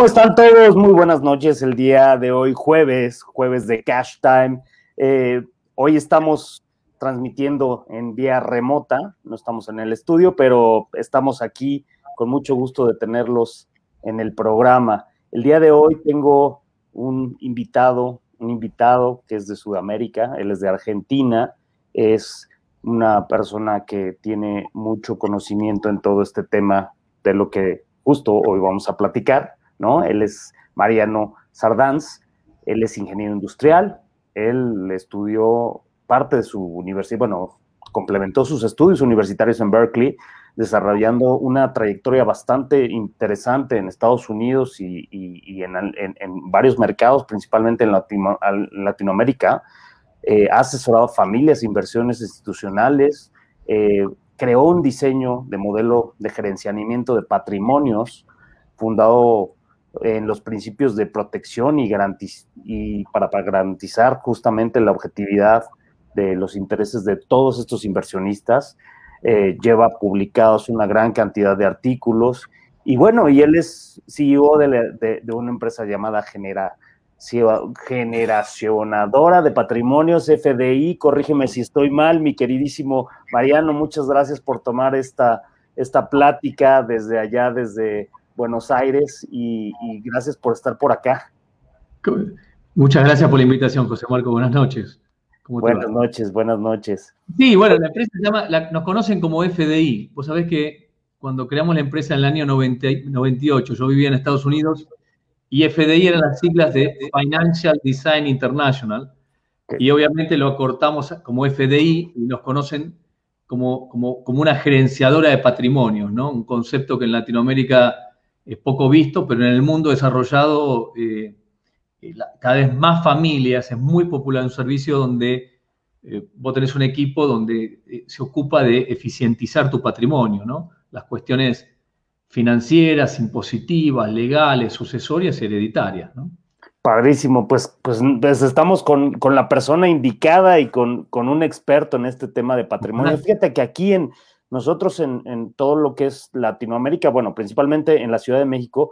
¿Cómo están todos? Muy buenas noches. El día de hoy, jueves, jueves de Cash Time. Eh, hoy estamos transmitiendo en vía remota, no estamos en el estudio, pero estamos aquí con mucho gusto de tenerlos en el programa. El día de hoy tengo un invitado, un invitado que es de Sudamérica, él es de Argentina, es una persona que tiene mucho conocimiento en todo este tema de lo que justo hoy vamos a platicar, ¿no? Él es Mariano Sardanz, él es ingeniero industrial, él estudió parte de su universidad, bueno, complementó sus estudios universitarios en Berkeley, desarrollando una trayectoria bastante interesante en Estados Unidos y, en, varios mercados, principalmente en Latinoamérica. Eh, ha asesorado familias, inversiones institucionales, eh, creó un diseño de modelo de gerenciamiento de patrimonios fundado en los principios de protección y, y para, garantizar justamente la objetividad de los intereses de todos estos inversionistas. Eh, lleva publicados una gran cantidad de artículos y bueno, y él es CEO de, de una empresa llamada Genera, generacionadora de patrimonios FDI. Corrígeme si estoy mal, mi queridísimo Mariano, muchas gracias por tomar esta, esta plática desde allá, desde Buenos Aires, y, gracias por estar por acá. Muchas gracias por la invitación, José Marco. Buenas noches. Buenas noches, buenas noches. Sí, bueno, la empresa se llama, nos conocen como FDI. Vos sabés que cuando creamos la empresa en el año 98, yo vivía en Estados Unidos, y FDI eran las siglas de Financial Design International. Y obviamente lo acortamos como FDI y nos conocen como, como, como, una gerenciadora de patrimonios, ¿no? Un concepto que en Latinoamérica es poco visto, pero en el mundo desarrollado eh, eh, cada vez más familias, es muy popular un servicio donde eh, vos tenés un equipo donde se ocupa de eficientizar tu patrimonio, ¿no? Las cuestiones financieras, impositivas, legales, sucesorias y hereditarias. ¿no? Padrísimo, pues, pues, pues estamos con, la persona indicada y con, un experto en este tema de patrimonio. Fíjate que aquí en nosotros en, todo lo que es Latinoamérica, bueno, principalmente en la Ciudad de México,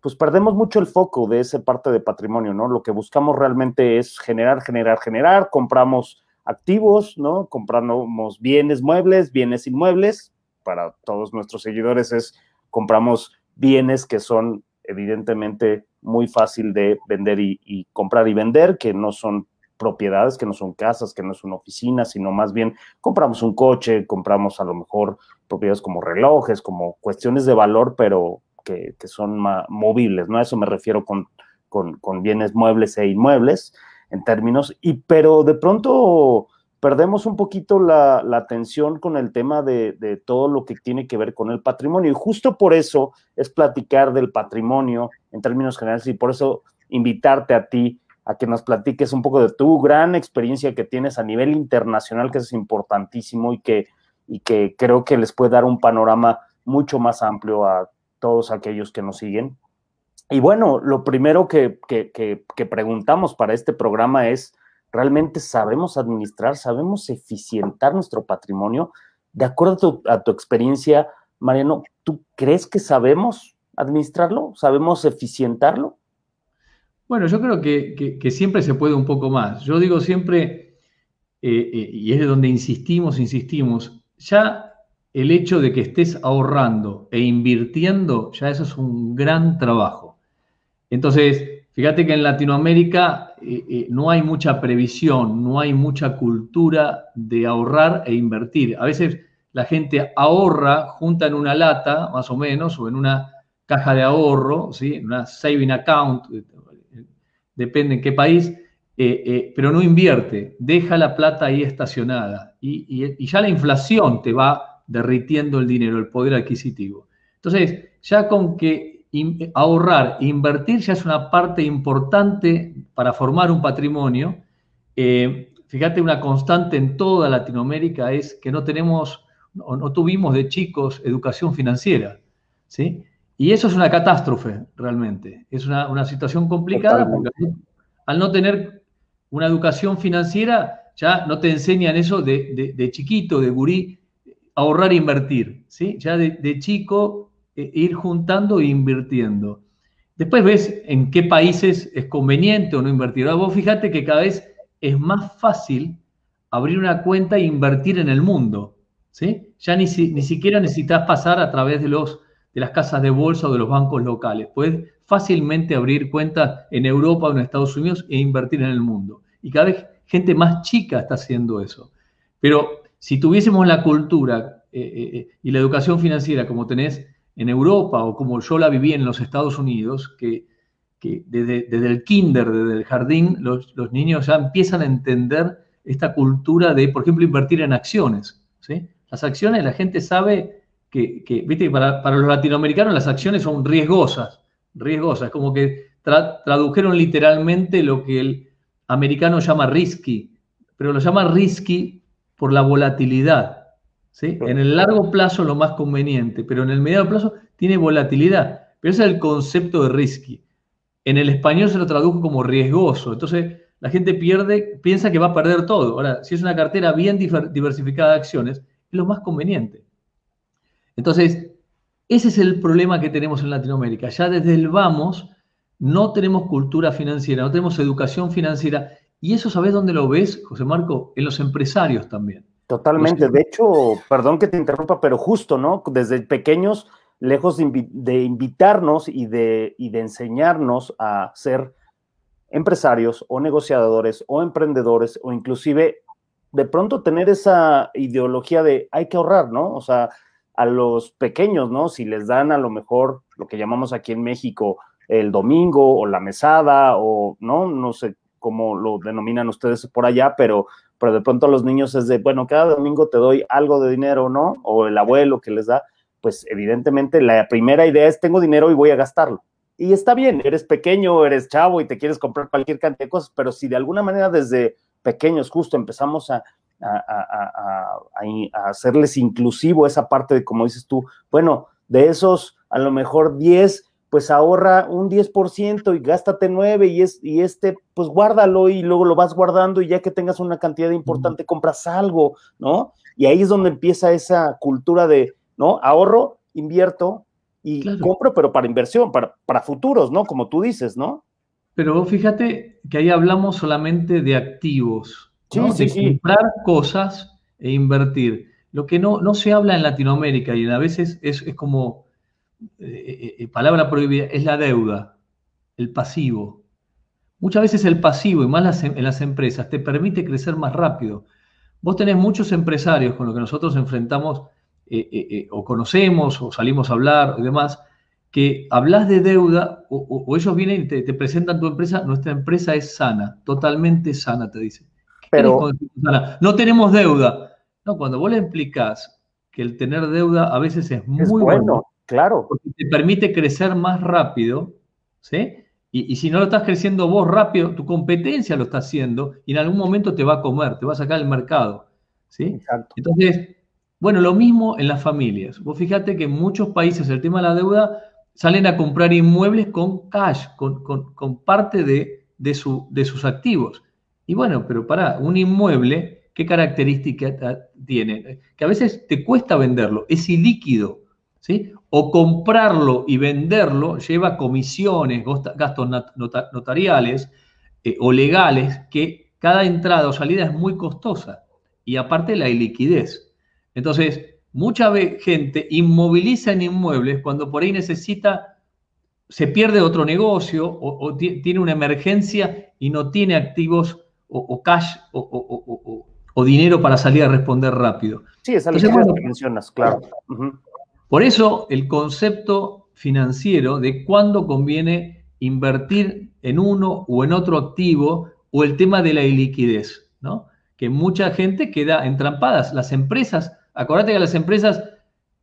pues perdemos mucho el foco de esa parte de patrimonio, ¿no? Lo que buscamos realmente es generar, generar, generar, compramos activos, ¿no? Compramos bienes muebles, bienes inmuebles, para todos nuestros seguidores es compramos bienes que son evidentemente muy fácil de vender y, comprar y vender, que no son propiedades, que no son casas, que no es una oficina, sino más bien compramos un coche, compramos a lo mejor propiedades como relojes, como cuestiones de valor, pero que, son movibles, ¿no? A eso me refiero con, con, bienes muebles e inmuebles en términos, y pero de pronto perdemos un poquito la, atención con el tema de, todo lo que tiene que ver con el patrimonio. Y justo por eso es platicar del patrimonio en términos generales y por eso invitarte a ti a que nos platiques un poco de tu gran experiencia que tienes a nivel internacional, que es importantísimo y que, y que creo que les puede dar un panorama mucho más amplio a todos aquellos que nos siguen. Y bueno, lo primero que, que preguntamos para este programa es, realmente sabemos administrar, sabemos eficientar nuestro patrimonio. De acuerdo a tu, experiencia, Mariano, ¿tú crees que sabemos administrarlo? ¿Sabemos eficientarlo? Bueno, yo creo que, siempre se puede un poco más. Yo digo siempre, eh, eh, y es de donde insistimos, insistimos, ya el hecho de que estés ahorrando e invirtiendo, ya eso es un gran trabajo. Entonces, Fíjate que en Latinoamérica eh, no hay mucha previsión, no hay mucha cultura de ahorrar e invertir. A veces la gente ahorra, junta en una lata, más o menos, o en una caja de ahorro, ¿sí? en una saving account, depende en qué país, eh, pero no invierte, deja la plata ahí estacionada y ya la inflación te va derritiendo el dinero, el poder adquisitivo. Entonces, ya con que ahorrar, invertir ya es una parte importante para formar un patrimonio. Eh, fíjate, una constante en toda Latinoamérica es que no tenemos, no, no tuvimos de chicos educación financiera, ¿sí? Y eso es una catástrofe, realmente. Es una, situación complicada porque al no tener una educación financiera, ya no te enseñan eso de, chiquito, de gurí, ahorrar e invertir, ¿sí? Ya de, chico e ir juntando e invirtiendo. Después ves en qué países es conveniente o no invertir. Ahora vos fíjate que cada vez es más fácil abrir una cuenta e invertir en el mundo. ¿sí? Ya ni, ni siquiera necesitas pasar a través de, los, de las casas de bolsa o de los bancos locales. Puedes fácilmente abrir cuentas en Europa o en Estados Unidos e invertir en el mundo. Y cada vez gente más chica está haciendo eso. Pero si tuviésemos la cultura eh, eh, eh, y la educación financiera como tenés en Europa o como yo la viví en los Estados Unidos, que, desde, el kinder, desde el jardín, los, niños ya empiezan a entender esta cultura de, por ejemplo, invertir en acciones. ¿sí? Las acciones, la gente sabe que, viste, para, para, los latinoamericanos las acciones son riesgosas, riesgosas, como que tradujeron literalmente lo que el americano llama risky, pero lo llama risky por la volatilidad. ¿sí? En el largo plazo lo más conveniente, pero en el mediano plazo tiene volatilidad. Pero ese es el concepto de risky. En el español se lo tradujo como riesgoso. Entonces la gente pierde, piensa que va a perder todo. Ahora, si es una cartera bien diversificada de acciones, es lo más conveniente. Entonces, ese es el problema que tenemos en Latinoamérica. Ya desde el vamos no tenemos cultura financiera, no tenemos educación financiera. Y eso, ¿sabes dónde lo ves, José Marco? En los empresarios también. Totalmente. De hecho, perdón que te interrumpa, pero justo, ¿no? Desde pequeños, lejos de, invitarnos y de, y de enseñarnos a ser empresarios o negociadores o emprendedores o inclusive de pronto tener esa ideología de hay que ahorrar, ¿no? O sea, a los pequeños, ¿no? Si les dan a lo mejor lo que llamamos aquí en México el domingo o la mesada o no, no sé cómo lo denominan ustedes por allá, pero, pero de pronto a los niños es de, bueno, cada domingo te doy algo de dinero, ¿no? O el abuelo que les da, pues evidentemente la primera idea es tengo dinero y voy a gastarlo. Y está bien, eres pequeño, eres chavo y te quieres comprar cualquier cantidad de cosas, pero si de alguna manera desde pequeños justo empezamos a, a, a, hacerles inclusivo esa parte de, como dices tú, bueno, de esos a lo mejor 10 pues ahorra un 10% y gástate 9 y, es, y este, pues guárdalo y luego lo vas guardando y ya que tengas una cantidad importante compras algo, ¿no? Y ahí es donde empieza esa cultura de, ¿no? Ahorro, invierto y compro, pero para inversión, para, para futuros, ¿no? Como tú dices, ¿no? Pero fíjate que ahí hablamos solamente de activos, ¿no? de comprar cosas e invertir. Lo que no, no se habla en Latinoamérica y a veces es, es como eh, eh, palabra prohibida, es la deuda, el pasivo. Muchas veces el pasivo, y más em, en las empresas, te permite crecer más rápido. Vos tenés muchos empresarios con los que nosotros enfrentamos eh, o conocemos o salimos a hablar y demás, que hablas de deuda o, ellos vienen y te, presentan tu empresa, nuestra empresa es sana, totalmente sana, te dicen. Pero no tenemos deuda. No, cuando vos le explicás que el tener deuda a veces es muy bueno Claro. Porque te permite crecer más rápido, ¿sí? Y, si no lo estás creciendo vos rápido, tu competencia lo está haciendo y en algún momento te va a comer, te va a sacar el mercado, ¿sí? Exacto. Entonces, bueno, lo mismo en las familias. Vos fíjate que en muchos países el tema de la deuda salen a comprar inmuebles con cash, con, parte de, de, de sus activos. Y bueno, pero para un inmueble, ¿qué característica tiene? Que a veces te cuesta venderlo, es ilíquido. ¿Sí? o comprarlo y venderlo lleva comisiones, gastos notariales eh, o legales, que cada entrada o salida es muy costosa. Y aparte la iliquidez. Entonces, mucha gente inmoviliza en inmuebles cuando por ahí necesita, se pierde otro negocio o, tiene una emergencia y no tiene activos o, cash o, dinero para salir a responder rápido. Sí, es la que mencionas, claro. Por eso el concepto financiero de cuándo conviene invertir en uno o en otro activo o el tema de la iliquidez, ¿no? Que mucha gente queda entrampadas. Las empresas, acordate que las empresas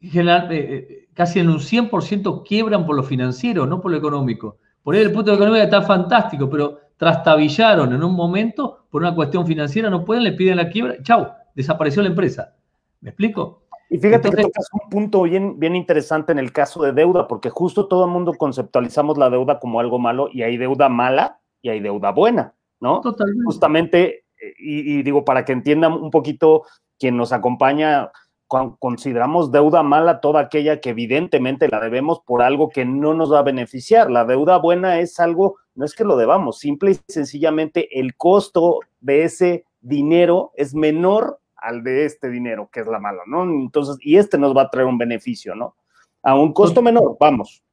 general, eh, eh, casi en un 100% quiebran por lo financiero, no por lo económico. Por ahí el punto de economía está fantástico, pero trastabillaron en un momento por una cuestión financiera, no pueden, le piden la quiebra, chau, desapareció la empresa. ¿Me explico? Y fíjate que tocas un punto bien, bien interesante en el caso de deuda, porque justo todo el mundo conceptualizamos la deuda como algo malo y hay deuda mala y hay deuda buena, ¿no? Totalmente. Justamente, y, digo, para que entiendan un poquito quien nos acompaña, consideramos deuda mala toda aquella que evidentemente la debemos por algo que no nos va a beneficiar. La deuda buena es algo, no es que lo debamos, simple y sencillamente el costo de ese dinero es menor al de este dinero, que es la mala, ¿no? Entonces, y este nos va a traer un beneficio, ¿no? A un costo menor, vamos.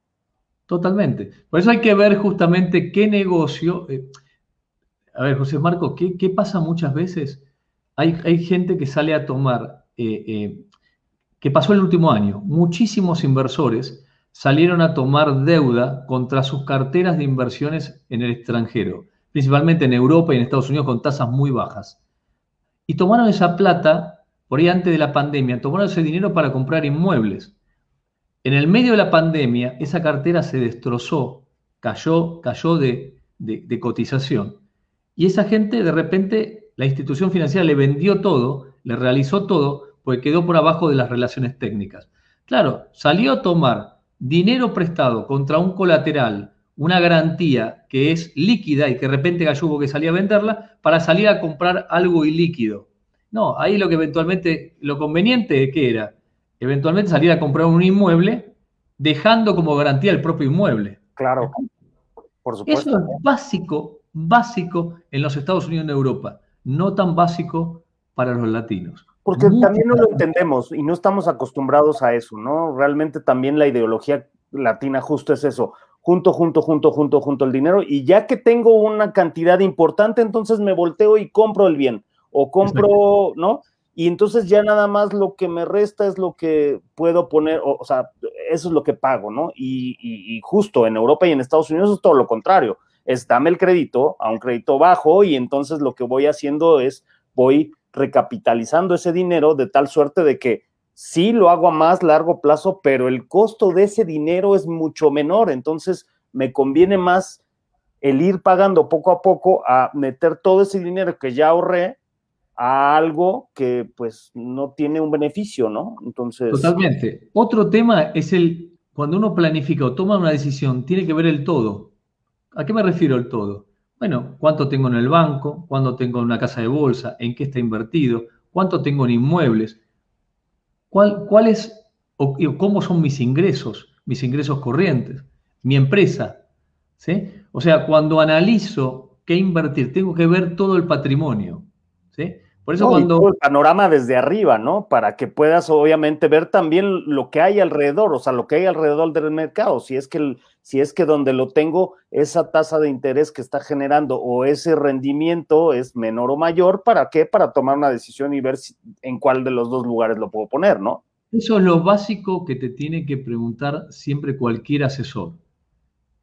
Totalmente. Por eso hay que ver justamente qué negocio. Eh, a ver, José Marco, ¿qué, pasa muchas veces? Hay, hay, gente que sale a tomar, eh, eh, que pasó el último año, muchísimos inversores salieron a tomar deuda contra sus carteras de inversiones en el extranjero, principalmente en Europa y en Estados Unidos con tasas muy bajas. Y tomaron esa plata, por ahí antes de la pandemia, tomaron ese dinero para comprar inmuebles. En el medio de la pandemia, esa cartera se destrozó, cayó, cayó de, cotización. Y esa gente, de repente, la institución financiera le vendió todo, le realizó todo, porque quedó por abajo de las relaciones técnicas. Claro, salió a tomar dinero prestado contra un colateral, una garantía que es líquida y que de repente Gallugo que salía a venderla, para salir a comprar algo ilíquido. No, ahí lo que eventualmente, lo conveniente, ¿qué era? eventualmente salir a comprar un inmueble dejando como garantía el propio inmueble. Claro, por supuesto. Eso es básico, básico en los Estados Unidos y en Europa, no tan básico para los latinos. Porque también no lo entendemos y no estamos acostumbrados a eso, ¿no? Realmente también la ideología latina justo es eso, junto, junto, junto, junto, junto el dinero y ya que tengo una cantidad importante, entonces me volteo y compro el bien o compro, ¿no? y entonces ya nada más lo que me resta es lo que puedo poner, o, sea, eso es lo que pago, ¿no? Y, justo en Europa y en Estados Unidos es todo lo contrario, es dame el crédito a un crédito bajo y entonces lo que voy haciendo es voy recapitalizando ese dinero de tal suerte de que sí lo hago a más largo plazo, pero el costo de ese dinero es mucho menor, entonces me conviene más el ir pagando poco a poco a meter todo ese dinero que ya ahorré a algo que pues no tiene un beneficio, ¿no? Entonces... Totalmente. Otro tema es el, cuando uno planifica o toma una decisión, tiene que ver el todo. ¿A qué me refiero el todo? Bueno, cuánto tengo en el banco, cuánto tengo en una casa de bolsa, en qué está invertido, cuánto tengo en inmuebles, cuál, cuál es o cómo son mis ingresos, mis ingresos corrientes, mi empresa. ¿sí? O sea, cuando analizo qué invertir, tengo que ver todo el patrimonio. ¿sí? Por eso cuando... El panorama desde arriba, ¿no? Para que puedas obviamente ver también lo que hay alrededor, o sea, lo que hay alrededor del mercado. Si es que, si es que donde lo tengo, esa tasa de interés que está generando o ese rendimiento es menor o mayor, ¿para qué? Para tomar una decisión y ver en cuál de los dos lugares lo puedo poner, ¿no? Eso es lo básico que te tiene que preguntar siempre cualquier asesor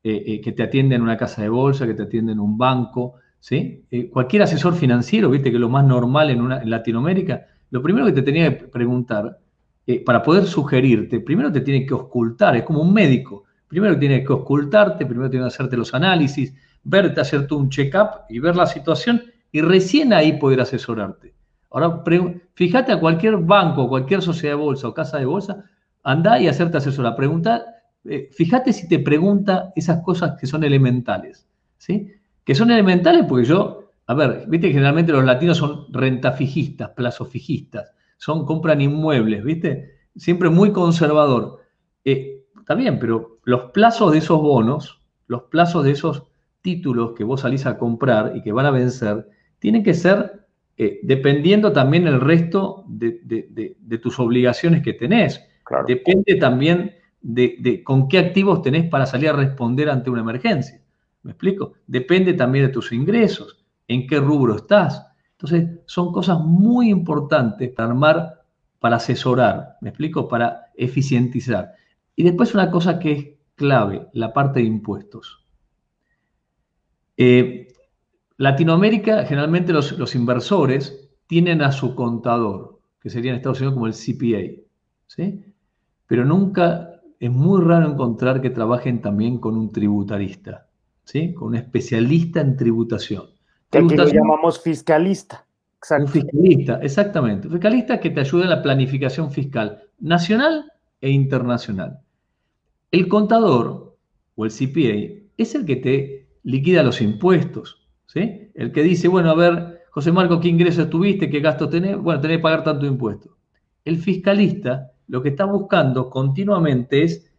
eh, eh, que te atiende en una casa de bolsa, que te atiende en un banco ¿sí? Eh, cualquier asesor financiero, viste que lo más normal en, una, Latinoamérica, lo primero que te tenía que preguntar, eh, para poder sugerirte, primero te tiene que ocultar, es como un médico, primero tiene que ocultarte, primero tiene que hacerte los análisis, verte, hacerte un check-up y ver la situación y recién ahí poder asesorarte. Ahora, fíjate a cualquier banco, cualquier sociedad de bolsa o casa de bolsa, anda y hacerte asesora. Pregunta, eh, fíjate si te pregunta esas cosas que son elementales. ¿sí? Que son elementales porque yo, a ver, viste que generalmente los latinos son rentafijistas, plazofijistas, son, compran inmuebles, viste, siempre muy conservador. Eh, está bien, pero los plazos de esos bonos, los plazos de esos títulos que vos salís a comprar y que van a vencer, tienen que ser eh, dependiendo también el resto de, tus obligaciones que tenés. Depende también de, con qué activos tenés para salir a responder ante una emergencia. ¿Me explico? Depende también de tus ingresos, en qué rubro estás. Entonces, son cosas muy importantes para armar, para asesorar, ¿me explico? Para eficientizar. Y después una cosa que es clave, la parte de impuestos. Eh, Latinoamérica, generalmente los, los, inversores tienen a su contador, que sería en Estados Unidos como el CPA, ¿sí? Pero nunca, es muy raro encontrar que trabajen también con un tributarista. Con un especialista en tributación. Que aquí lo llamamos fiscalista. Un fiscalista, exactamente. Un fiscalista que te ayuda en la planificación fiscal nacional e internacional. El contador o el CPA es el que te liquida los impuestos, ¿sí? El que dice, bueno, a ver, José Marco, ¿qué ingresos tuviste? ¿Qué gasto tenés? Bueno, tenés que pagar tanto impuesto. El fiscalista lo que está buscando continuamente es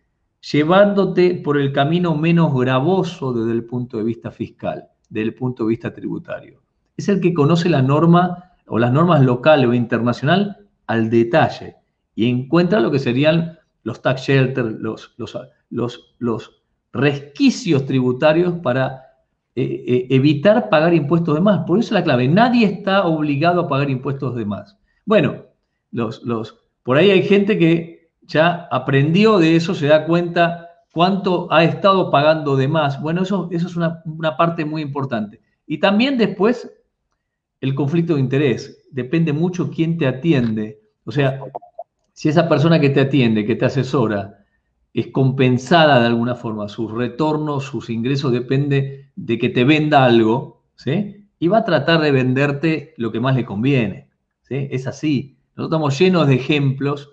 llevándote por el camino menos gravoso desde el punto de vista fiscal, desde el punto de vista tributario. Es el que conoce la norma o las normas locales o internacional al detalle y encuentra lo que serían los tax shelters, los, resquicios tributarios para eh, eh, evitar pagar impuestos de más. Por eso es la clave. Nadie está obligado a pagar impuestos de más. Bueno, los, por ahí hay gente que ya aprendió de eso, se da cuenta cuánto ha estado pagando de más. Bueno, eso, eso es una, una parte muy importante. Y también después el conflicto de interés. Depende mucho quién te atiende. O sea, si esa persona que te atiende, que te asesora, es compensada de alguna forma, sus retornos, sus ingresos, depende de que te venda algo, ¿sí? Y va a tratar de venderte lo que más le conviene, ¿sí? Es así. Nosotros estamos llenos de ejemplos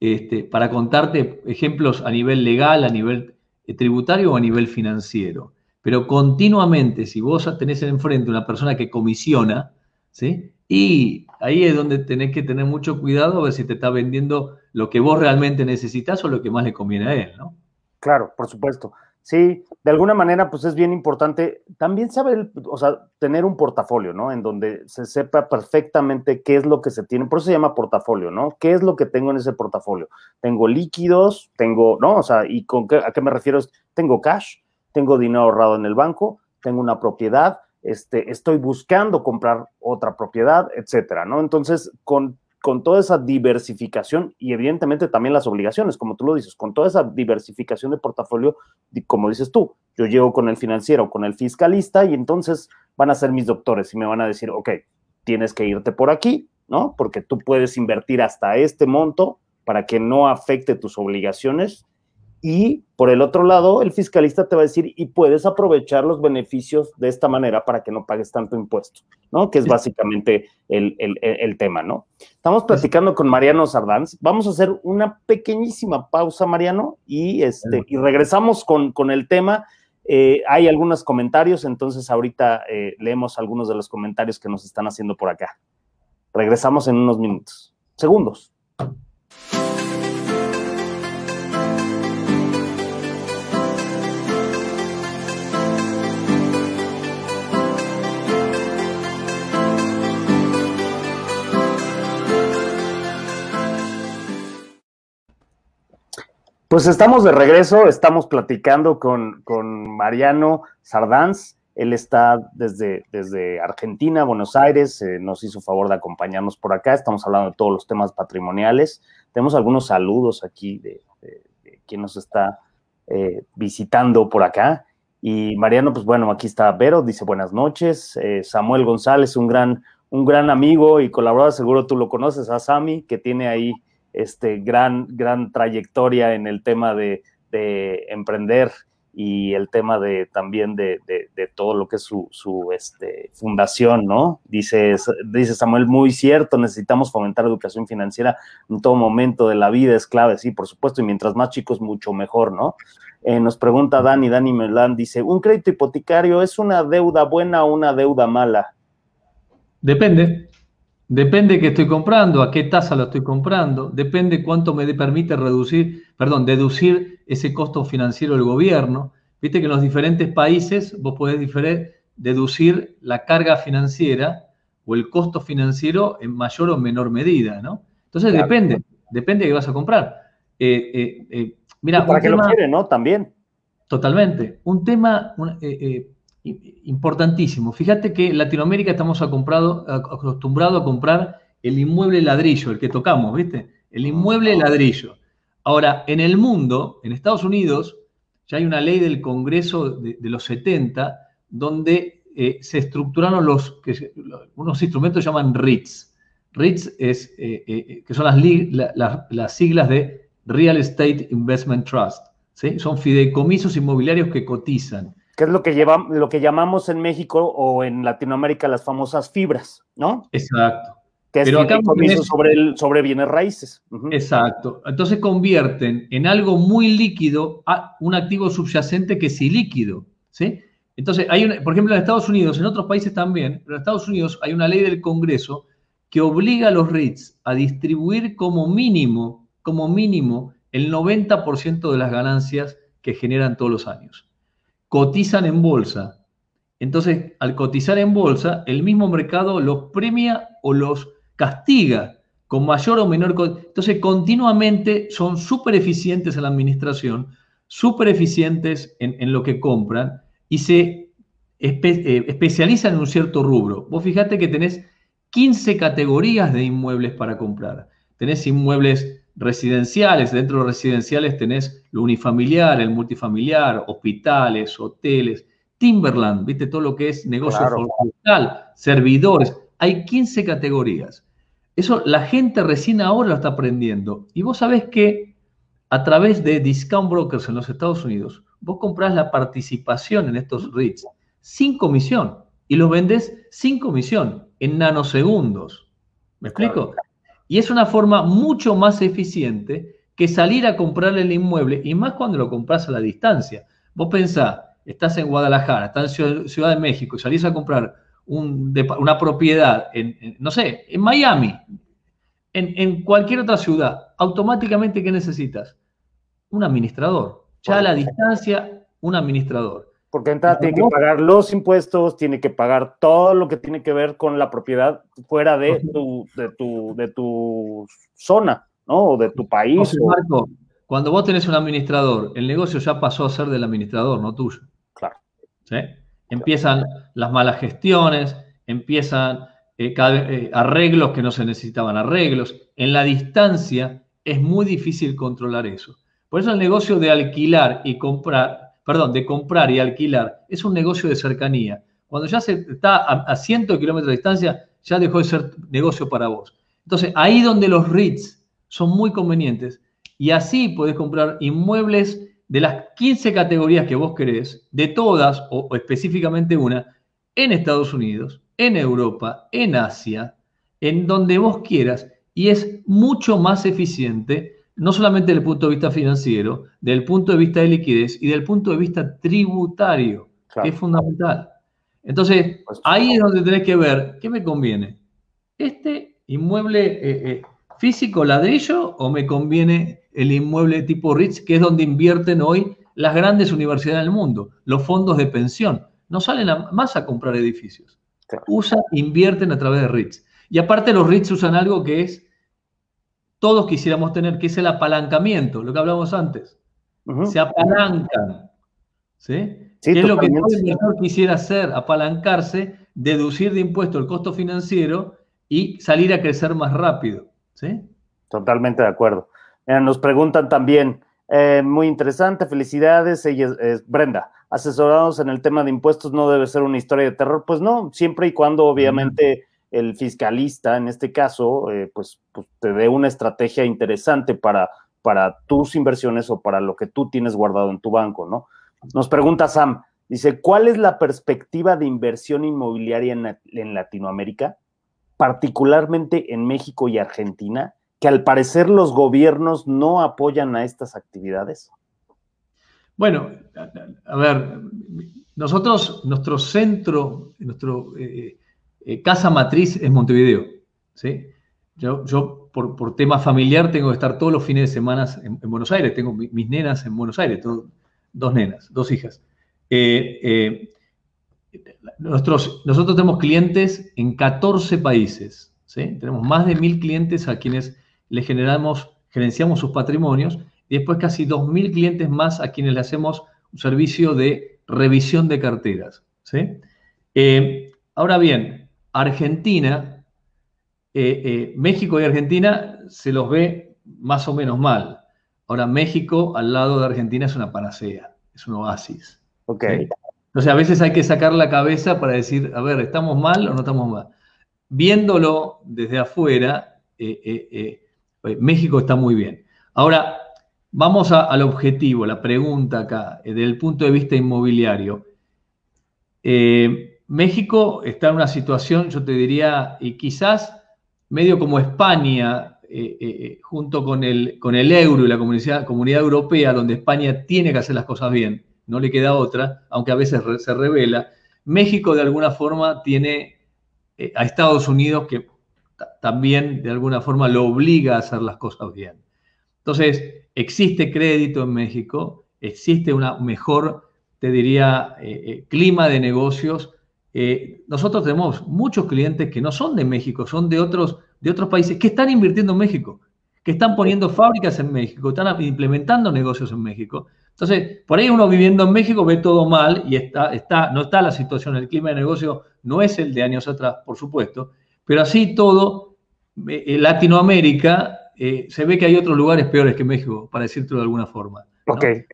este, para contarte ejemplos a nivel legal, a nivel eh, tributario o a nivel financiero. Pero continuamente, si vos tenés enfrente una persona que comisiona, ¿sí? Y ahí es donde tenés que tener mucho cuidado a ver si te está vendiendo lo que vos realmente necesitas o lo que más le conviene a él, ¿no? Claro, por supuesto. Sí, de alguna manera, pues es bien importante también saber, o sea, tener un portafolio, ¿no? En donde se sepa perfectamente qué es lo que se tiene, por eso se llama portafolio, ¿no? ¿Qué es lo que tengo en ese portafolio? Tengo líquidos, tengo, ¿no? O sea, ¿y con qué, a qué me refiero? Tengo cash, tengo dinero ahorrado en el banco, tengo una propiedad, este, estoy buscando comprar otra propiedad, etcétera, ¿no? Entonces, con, con toda esa diversificación y evidentemente también las obligaciones, como tú lo dices, con toda esa diversificación de portafolio, como dices tú, yo llego con el financiero, con el fiscalista y entonces van a ser mis doctores y me van a decir, ok, tienes que irte por aquí, ¿no? Porque tú puedes invertir hasta este monto para que no afecte tus obligaciones y por el otro lado, el fiscalista te va a decir, y puedes aprovechar los beneficios de esta manera para que no pagues tanto impuesto, ¿no? Que es básicamente el, tema, ¿no? Estamos platicando con Mariano Sardanz. Vamos a hacer una pequeñísima pausa, Mariano, y, este, y regresamos con, con el tema. Eh, hay algunos comentarios, entonces ahorita eh, leemos algunos de los comentarios que nos están haciendo por acá. Regresamos en unos minutos, segundos. Pues estamos de regreso, estamos platicando con, Mariano Sardanz. Él está desde, desde Argentina, Buenos Aires, eh, nos hizo favor de acompañarnos por acá. Estamos hablando de todos los temas patrimoniales. Tenemos algunos saludos aquí de, quien nos está eh, visitando por acá. Y Mariano, pues bueno, aquí está Vero, dice buenas noches. Eh, Samuel González, un gran, un gran amigo y colaborador, seguro tú lo conoces, a Sami, que tiene ahí este, gran, gran trayectoria en el tema de, emprender y el tema de también de, todo lo que es su, este, fundación, ¿no? Dice, dice Samuel, muy cierto, necesitamos fomentar educación financiera en todo momento de la vida, es clave, sí, por supuesto, y mientras más chicos, mucho mejor, ¿no? Eh, nos pregunta Dani, Dani Melán, dice, ¿un crédito hipotecario es una deuda buena o una deuda mala? Depende. Depende de qué estoy comprando, a qué tasa lo estoy comprando, depende cuánto me permite reducir, perdón, deducir ese costo financiero del gobierno. Viste que en los diferentes países vos podés deducir la carga financiera o el costo financiero en mayor o menor medida, ¿no? Entonces depende, depende de qué vas a comprar. Eh, eh, eh mira, para que lo quiere, ¿no? También. Totalmente. Un tema, eh, importantísimo. Fíjate que en Latinoamérica estamos acostumbrados a comprar el inmueble ladrillo, el que tocamos, ¿viste? El inmueble ladrillo. Ahora, en el mundo, en Estados Unidos, ya hay una ley del Congreso de, los 70 donde eh, se estructuraron los, que, unos instrumentos que llaman REITs. REITs es, eh, eh, que son las, las, siglas de Real Estate Investment Trust. ¿sí? Son fideicomisos inmobiliarios que cotizan que es lo que, lleva, lo que llamamos en México o en Latinoamérica las famosas fibras, ¿no? Exacto. Que es Pero sobre, el, sobre bienes raíces. Exacto. Entonces convierten en algo muy líquido a un activo subyacente que es ilíquido, ¿sí? Entonces, hay por ejemplo, en Estados Unidos, en otros países también, pero en Estados Unidos hay una ley del Congreso que obliga a los REITs a distribuir como mínimo, como mínimo, el 90% de las ganancias que generan todos los años. Cotizan en bolsa. Entonces, al cotizar en bolsa, el mismo mercado los premia o los castiga con mayor o menor... Entonces, continuamente son súper eficientes en la administración, súper eficientes en, lo que compran y se eh, especializan en un cierto rubro. Vos fijate que tenés 15 categorías de inmuebles para comprar. Tenés inmuebles residenciales, dentro de los residenciales tenés lo unifamiliar, el multifamiliar, hospitales, hoteles, Timberland, viste todo lo que es negocio claro. servidores. Hay 15 categorías. Eso la gente recién ahora lo está aprendiendo. Y vos sabés que a través de discount brokers en los Estados Unidos, vos comprás la participación en estos REITs sin comisión y los vendés sin comisión en nanosegundos. ¿Me explico? Y es una forma mucho más eficiente que salir a comprar el inmueble, y más cuando lo compras a la distancia. Vos pensás, estás en Guadalajara, estás en Ciudad de México, y salís a comprar una propiedad en, no sé, en Miami, en, en, cualquier otra ciudad, automáticamente, ¿qué necesitas? Un administrador. Ya a la distancia, un administrador. Porque entonces tiene que pagar los impuestos, tiene que pagar todo lo que tiene que ver con la propiedad fuera de tu, de tu, de tu zona, ¿no? O de tu país. Marco, cuando vos tenés un administrador, el negocio ya pasó a ser del administrador, no tuyo. Claro. ¿Sí? Empiezan las malas gestiones, empiezan eh, eh, arreglos que no se necesitaban arreglos. En la distancia es muy difícil controlar eso. Por eso el negocio de alquilar y comprar perdón, de comprar y alquilar, es un negocio de cercanía. Cuando ya se está a, cientos de kilómetros de distancia, ya dejó de ser negocio para vos. Entonces, ahí donde los REITs son muy convenientes y así podés comprar inmuebles de las 15 categorías que vos querés, de todas o específicamente una, en Estados Unidos, en Europa, en Asia, en donde vos quieras, y es mucho más eficiente no solamente desde el punto de vista financiero, del punto de vista de liquidez y del punto de vista tributario, que es fundamental. Entonces, pues, ahí es donde tenés que ver, ¿qué me conviene? ¿Este inmueble eh, eh, físico ladrillo o me conviene el inmueble tipo RITS, que es donde invierten hoy las grandes universidades del mundo, los fondos de pensión? No salen más a comprar edificios. Usan, invierten a través de RITS. Y aparte los RITS usan algo que es todos quisiéramos tener, que es el apalancamiento, lo que hablamos antes. Se apalancan. ¿Sí? ¿Qué es lo que todo inversor quisiera hacer? Apalancarse, deducir de impuesto el costo financiero y salir a crecer más rápido. ¿Sí? Totalmente de acuerdo. nos preguntan también, eh, muy interesante, felicidades, ella es, Brenda, asesorados en el tema de impuestos no debe ser una historia de terror. Pues no, siempre y cuando obviamente el fiscalista, en este caso, eh, pues, pues, te dé una estrategia interesante para, tus inversiones o para lo que tú tienes guardado en tu banco, ¿no? Nos pregunta Sam, dice, ¿cuál es la perspectiva de inversión inmobiliaria en, en Latinoamérica, particularmente en México y Argentina, que al parecer los gobiernos no apoyan a estas actividades? Bueno, a ver, nosotros, nuestro centro, nuestro... Eh, eh, casa matriz es Montevideo. ¿sí? Yo, yo por, por, tema familiar tengo que estar todos los fines de semana en, Buenos Aires. Tengo mis nenas en Buenos Aires, dos nenas, dos hijas. Eh, eh, nosotros, nosotros tenemos clientes en 14 países. ¿sí? Tenemos más de mil clientes a quienes les generamos, gerenciamos sus patrimonios y después casi 2.000 clientes más a quienes le hacemos un servicio de revisión de carteras. ¿sí? ahora bien, Argentina, eh, eh, México y Argentina se los ve más o menos mal. Ahora, México al lado de Argentina es una panacea, es un oasis. Ok. Entonces, a veces hay que sacar la cabeza para decir, a ver, ¿estamos mal o no estamos mal? Viéndolo desde afuera, eh, México está muy bien. Ahora, vamos al objetivo, la pregunta acá, desde el punto de vista inmobiliario. México está en una situación, yo te diría, y quizás medio como España, eh, eh, eh, junto con el, con el euro y la comunidad, comunidad europea, donde España tiene que hacer las cosas bien, no le queda otra, aunque a veces se revela. México de alguna forma tiene a Estados Unidos que también de alguna forma lo obliga a hacer las cosas bien. Entonces, existe crédito en México, existe una mejor, te diría, clima de negocios. Eh, nosotros tenemos muchos clientes que no son de México, son de otros, de otros países que están invirtiendo en México, que están poniendo fábricas en México, están implementando negocios en México. Entonces, por ahí uno viviendo en México ve todo mal y está, está, no está la situación, el clima de negocio no es el de años atrás, por supuesto, pero así todo, en Latinoamérica se ve que hay otros lugares peores que México, para decirlo de alguna forma. Okay,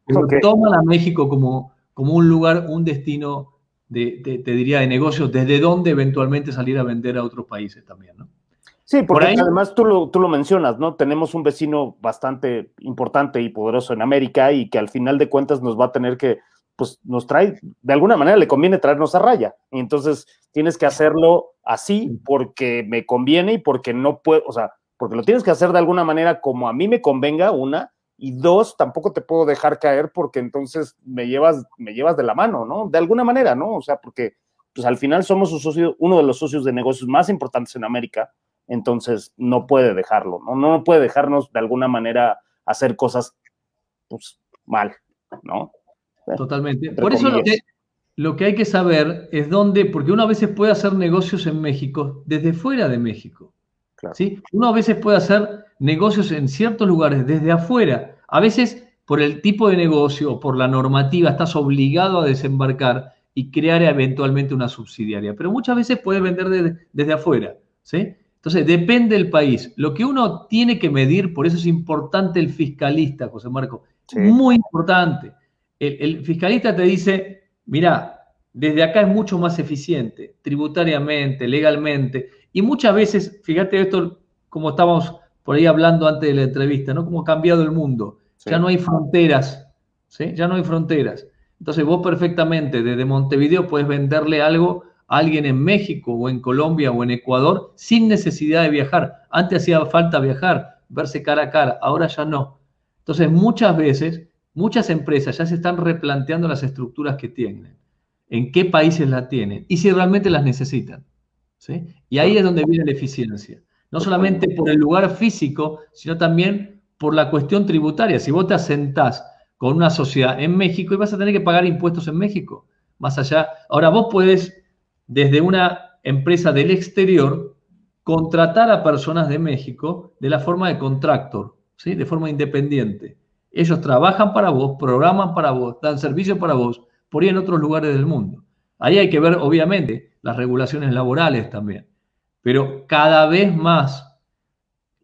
Toman a México como, como un lugar, un destino, de, te diría, de negocios, desde donde eventualmente salir a vender a otros países también, ¿no? Sí, porque además tú lo, tú lo mencionas, ¿no? Tenemos un vecino bastante importante y poderoso en América y que al final de cuentas nos va a tener que, pues nos trae, de alguna manera le conviene traernos a raya. Y entonces tienes que hacerlo así porque me conviene y porque no puedo, o sea, porque lo tienes que hacer de alguna manera como a mí me convenga, una, y dos, tampoco te puedo dejar caer porque entonces me llevas, me llevas de la mano, ¿no? De alguna manera, ¿no? O sea, porque pues al final somos socio, uno de los socios de negocios más importantes en América, entonces no puede dejarlo, ¿no? No puede dejarnos de alguna manera hacer cosas pues, mal, ¿no? Totalmente. Por eso lo que, lo que hay que saber es dónde, porque uno a veces puede hacer negocios en México desde fuera de México. ¿sí? Uno a veces puede hacer negocios en ciertos lugares desde afuera. A veces por el tipo de negocio o por la normativa estás obligado a desembarcar y crear eventualmente una subsidiaria, pero muchas veces puedes vender desde afuera, ¿sí? Entonces, depende del país. Lo que uno tiene que medir, por eso es importante el fiscalista, José Marco, muy importante. El, el, fiscalista te dice, mira, desde acá es mucho más eficiente, tributariamente, legalmente, y muchas veces, fíjate esto, como estábamos por ahí hablando antes de la entrevista, ¿no? Cómo ha cambiado el mundo. Ya no hay fronteras, ¿sí? Ya no hay fronteras. Entonces vos perfectamente desde Montevideo puedes venderle algo a alguien en México o en Colombia o en Ecuador sin necesidad de viajar. Antes hacía falta viajar, verse cara a cara, ahora ya no. Entonces muchas veces, muchas empresas ya se están replanteando las estructuras que tienen, en qué países las tienen y si realmente las necesitan. ¿sí? Y ahí es donde viene la eficiencia no solamente por el lugar físico, sino también por la cuestión tributaria. Si vos te asentás con una sociedad en México y vas a tener que pagar impuestos en México, más allá. Ahora vos puedes, desde una empresa del exterior, contratar a personas de México de la forma de contractor, ¿sí? de forma independiente. Ellos trabajan para vos, programan para vos, dan servicio para vos, por ahí en otros lugares del mundo. Ahí hay que ver, obviamente, las regulaciones laborales también. Pero cada vez más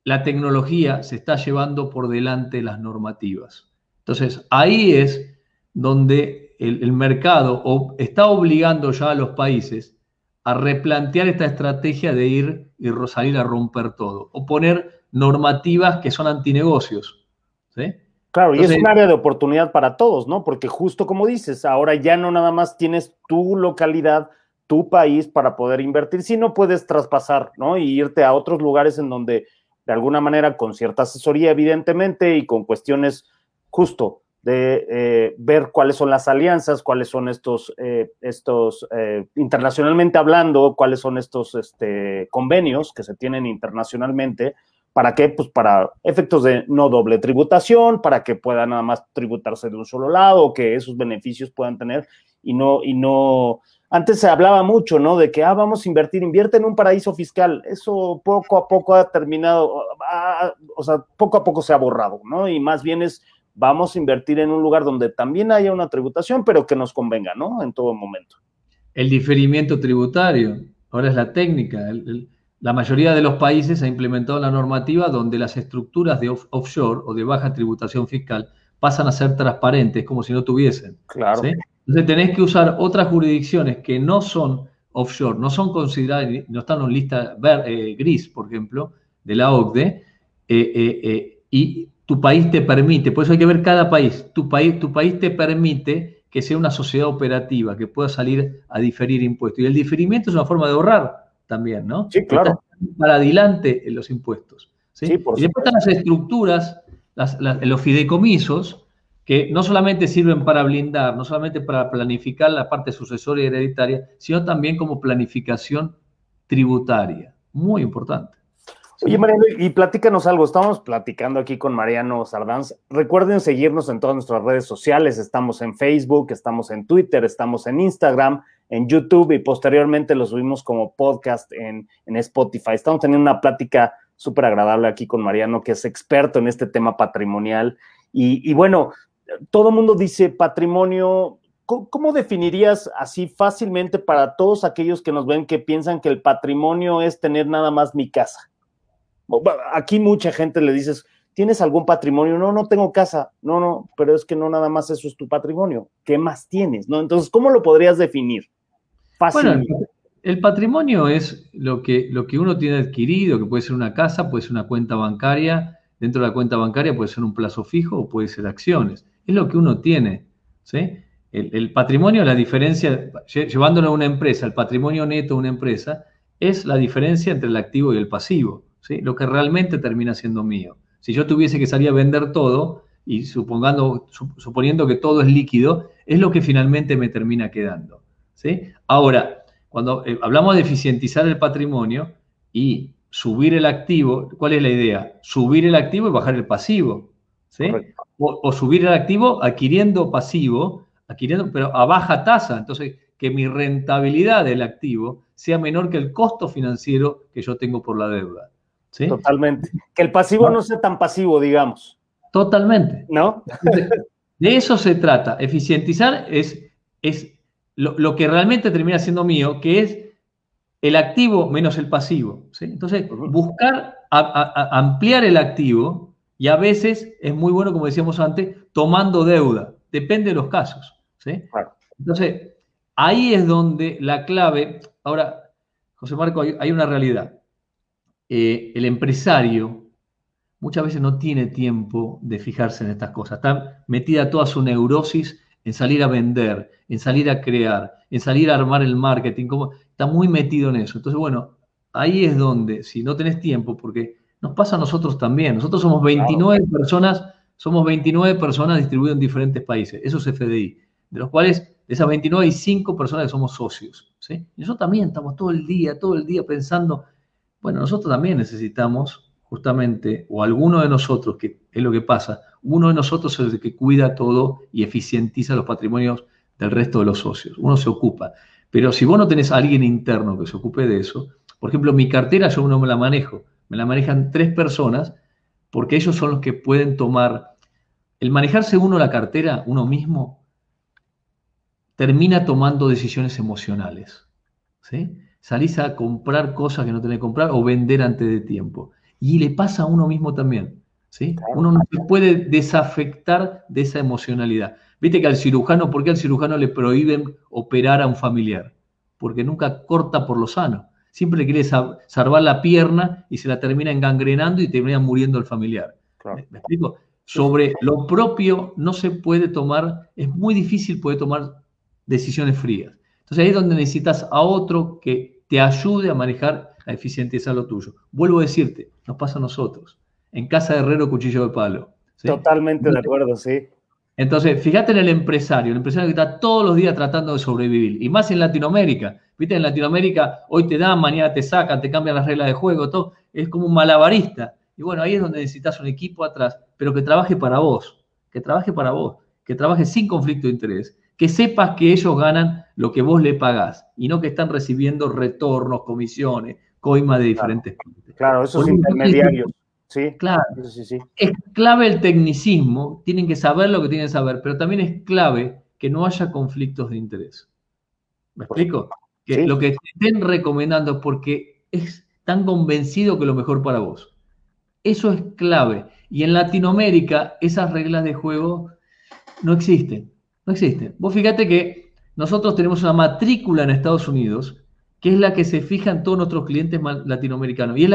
la tecnología se está llevando por delante las normativas. Entonces, ahí es donde el, mercado está obligando ya a los países a replantear esta estrategia de ir y salir a romper todo, o poner normativas que son antinegocios. ¿sí? Claro, y es un área de oportunidad para todos, ¿no? Porque justo como dices, ahora ya no nada más tienes tu localidad tu país para poder invertir, si no puedes traspasar, ¿no? Y irte a otros lugares en donde, de alguna manera, con cierta asesoría, evidentemente, y con cuestiones justo de eh, ver cuáles son las alianzas, cuáles son estos, eh, estos eh, internacionalmente hablando, cuáles son estos este, convenios que se tienen internacionalmente, ¿para qué? Pues para efectos de no doble tributación, para que pueda nada más tributarse de un solo lado, que esos beneficios puedan tener y no, y no antes se hablaba mucho, ¿no? De que, ah, vamos a invertir, invierte en un paraíso fiscal. Eso poco a poco ha terminado, ah, o sea, poco a poco se ha borrado, ¿no? Y más bien es, vamos a invertir en un lugar donde también haya una tributación, pero que nos convenga, ¿no? En todo momento. El diferimiento tributario, ahora es la técnica. la mayoría de los países ha implementado la normativa donde las estructuras de offshore o de baja tributación fiscal pasan a ser transparentes, como si no tuviesen. Claro. Entonces tenés que usar otras jurisdicciones que no son offshore, no son consideradas, no están en lista eh, gris, por ejemplo, de la OCDE, eh, eh, y tu país te permite, por eso hay que ver cada país, tu país, tu país te permite que sea una sociedad operativa, que pueda salir a diferir impuestos. Y el diferimiento es una forma de ahorrar también, ¿no? Sí, claro. para adelante en los impuestos. ¿sí? y después están las estructuras, los fideicomisos, que no solamente sirven para blindar, no solamente para planificar la parte sucesoria y hereditaria, sino también como planificación tributaria. Muy importante. Oye, Mariano, y platícanos algo. Estamos platicando aquí con Mariano Sardanz. Recuerden seguirnos en todas nuestras redes sociales. Estamos en Facebook, estamos en Twitter, estamos en Instagram, en YouTube y posteriormente lo subimos como podcast en, Spotify. Estamos teniendo una plática súper agradable aquí con Mariano, que es experto en este tema patrimonial. Y, bueno, todo el mundo dice patrimonio. ¿Cómo definirías así fácilmente para todos aquellos que nos ven que piensan que el patrimonio es tener nada más mi casa? Aquí mucha gente le dices, ¿tienes algún patrimonio? No, no tengo casa. No, no, pero es que no nada más eso es tu patrimonio. ¿Qué más tienes? ¿No? Entonces, ¿cómo lo podrías definir? Fácil. Bueno, el patrimonio es lo que, lo que uno tiene adquirido, que puede ser una casa, puede ser una cuenta bancaria. Dentro de la cuenta bancaria puede ser un plazo fijo o puede ser acciones. Es lo que uno tiene. ¿sí? El, patrimonio, la diferencia, llevándolo a una empresa, el patrimonio neto de una empresa, es la diferencia entre el activo y el pasivo lo que realmente termina siendo mío. Si yo tuviese que salir a vender todo, y suponiendo que todo es líquido, es lo que finalmente me termina quedando. ¿sí? Ahora, cuando eh, hablamos de eficientizar el patrimonio y subir el activo, ¿cuál es la idea? Subir el activo y bajar el pasivo. ¿Sí? O, subir el activo adquiriendo pasivo, adquiriendo, pero a baja tasa. Entonces, que mi rentabilidad del activo sea menor que el costo financiero que yo tengo por la deuda. Totalmente. Que el pasivo no. sea tan pasivo, digamos. Totalmente. ¿No? De eso se trata. Eficientizar es, es lo, que realmente termina siendo mío, que es el activo menos el pasivo. Entonces, buscar ampliar el activo y a veces es muy bueno, como decíamos antes, tomando deuda. Depende de los casos. Entonces, ahí es donde la clave. Ahora, José Marco, hay una realidad. Eh, el empresario muchas veces no tiene tiempo de fijarse en estas cosas. Está metida toda su neurosis en salir a vender, en salir a crear, en salir a armar el marketing. Como, está muy metido en eso. Entonces, bueno, ahí es donde, si no tenés tiempo, porque nos pasa a nosotros también. Nosotros somos 29 personas, somos 29 personas distribuidas en diferentes países. Eso es FDI. De los cuales, de esas 29 hay 5 personas que somos socios. ¿sí? Y nosotros también estamos todo el día, todo el día pensando bueno, nosotros también necesitamos justamente, o alguno de nosotros, que es lo que pasa, uno de nosotros es el que cuida todo y eficientiza los patrimonios del resto de los socios. Uno se ocupa. Pero si vos no tenés a alguien interno que se ocupe de eso, por ejemplo, mi cartera yo no me la manejo, me la manejan tres personas porque ellos son los que pueden tomar. El manejarse uno la cartera, uno mismo, termina tomando decisiones emocionales. ¿sí? salís a comprar cosas que no tenés que comprar o vender antes de tiempo. Y le pasa a uno mismo también. ¿sí? Uno no se puede desafectar de esa emocionalidad. Viste que al cirujano, ¿por qué al cirujano le prohíben operar a un familiar? Porque nunca corta por lo sano. Siempre le quiere salvar la pierna y se la termina engangrenando y termina muriendo el familiar. ¿Me explico? Sobre lo propio no se puede tomar, es muy difícil poder tomar decisiones frías. Entonces ahí es donde necesitas a otro que te ayude a manejar la eficiencia de lo tuyo. Vuelvo a decirte, nos pasa a nosotros. En casa de herrero, cuchillo de palo. Totalmente de acuerdo, sí. Entonces, fíjate en el empresario, el empresario que está todos los días tratando de sobrevivir, y más en Latinoamérica. Viste, en Latinoamérica hoy te dan, mañana te sacan, te cambian las reglas de juego, todo. Es como un malabarista. Y bueno, ahí es donde necesitas un equipo atrás, pero que trabaje para vos, que trabaje para vos, que trabaje sin conflicto de interés, que sepas que ellos ganan lo que vos le pagás y no que están recibiendo retornos, comisiones, coima de diferentes claro. Claro, esos intermediarios. Sí, claro. Es clave el tecnicismo, tienen que saber lo que tienen que saber, pero también es clave que no haya conflictos de interés. ¿Me explico? Que lo que te estén recomendando es porque es tan convencido que lo mejor para vos. Eso es clave. Y en Latinoamérica esas reglas de juego no existen. No existen. Vos fíjate que nosotros tenemos una matrícula en Estados Unidos, que es la que se fija en todos nuestros clientes latinoamericanos. Y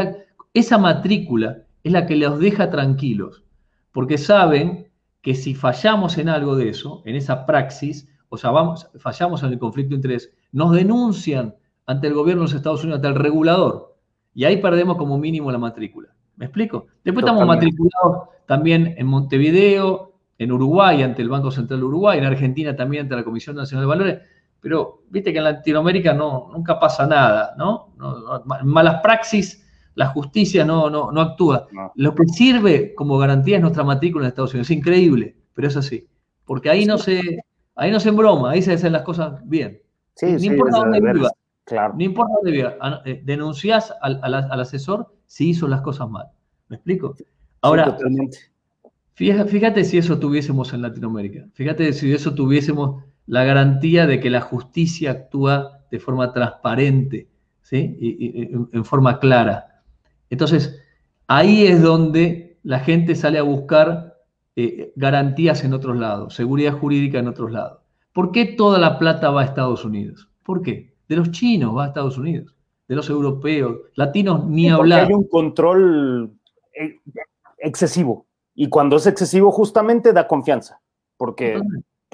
esa matrícula es la que los deja tranquilos, porque saben que si fallamos en algo de eso, en esa praxis, o sea, vamos, fallamos en el conflicto de interés, nos denuncian ante el gobierno de los Estados Unidos, ante el regulador, y ahí perdemos como mínimo la matrícula. ¿Me explico? Después estamos matriculados también en Montevideo, en Uruguay ante el Banco Central de Uruguay, en Argentina también ante la Comisión Nacional de Valores, pero viste que en Latinoamérica no, nunca pasa nada, ¿no? malas praxis la justicia no, no, no actúa. Lo que sirve como garantía es nuestra matrícula en Estados Unidos. Es increíble, pero es así. Porque ahí no se, ahí no se embroma, ahí se hacen las cosas bien. Sí, no importa dónde viva. Claro. No importa dónde viva. Eh, denunciás al, al, asesor si hizo las cosas mal. ¿Me explico? Ahora, fíjate si eso tuviésemos en Latinoamérica. Fíjate si eso tuviésemos la garantía de que la justicia actúa de forma transparente, ¿sí? y, en forma clara. Entonces, ahí es donde la gente sale a buscar eh, garantías en otros lados, seguridad jurídica en otros lados. ¿Por qué toda la plata va a Estados Unidos? ¿Por qué? De los chinos va a Estados Unidos, de los europeos, latinos ni hablar. Hay un control eh, excesivo y cuando es excesivo justamente da confianza, porque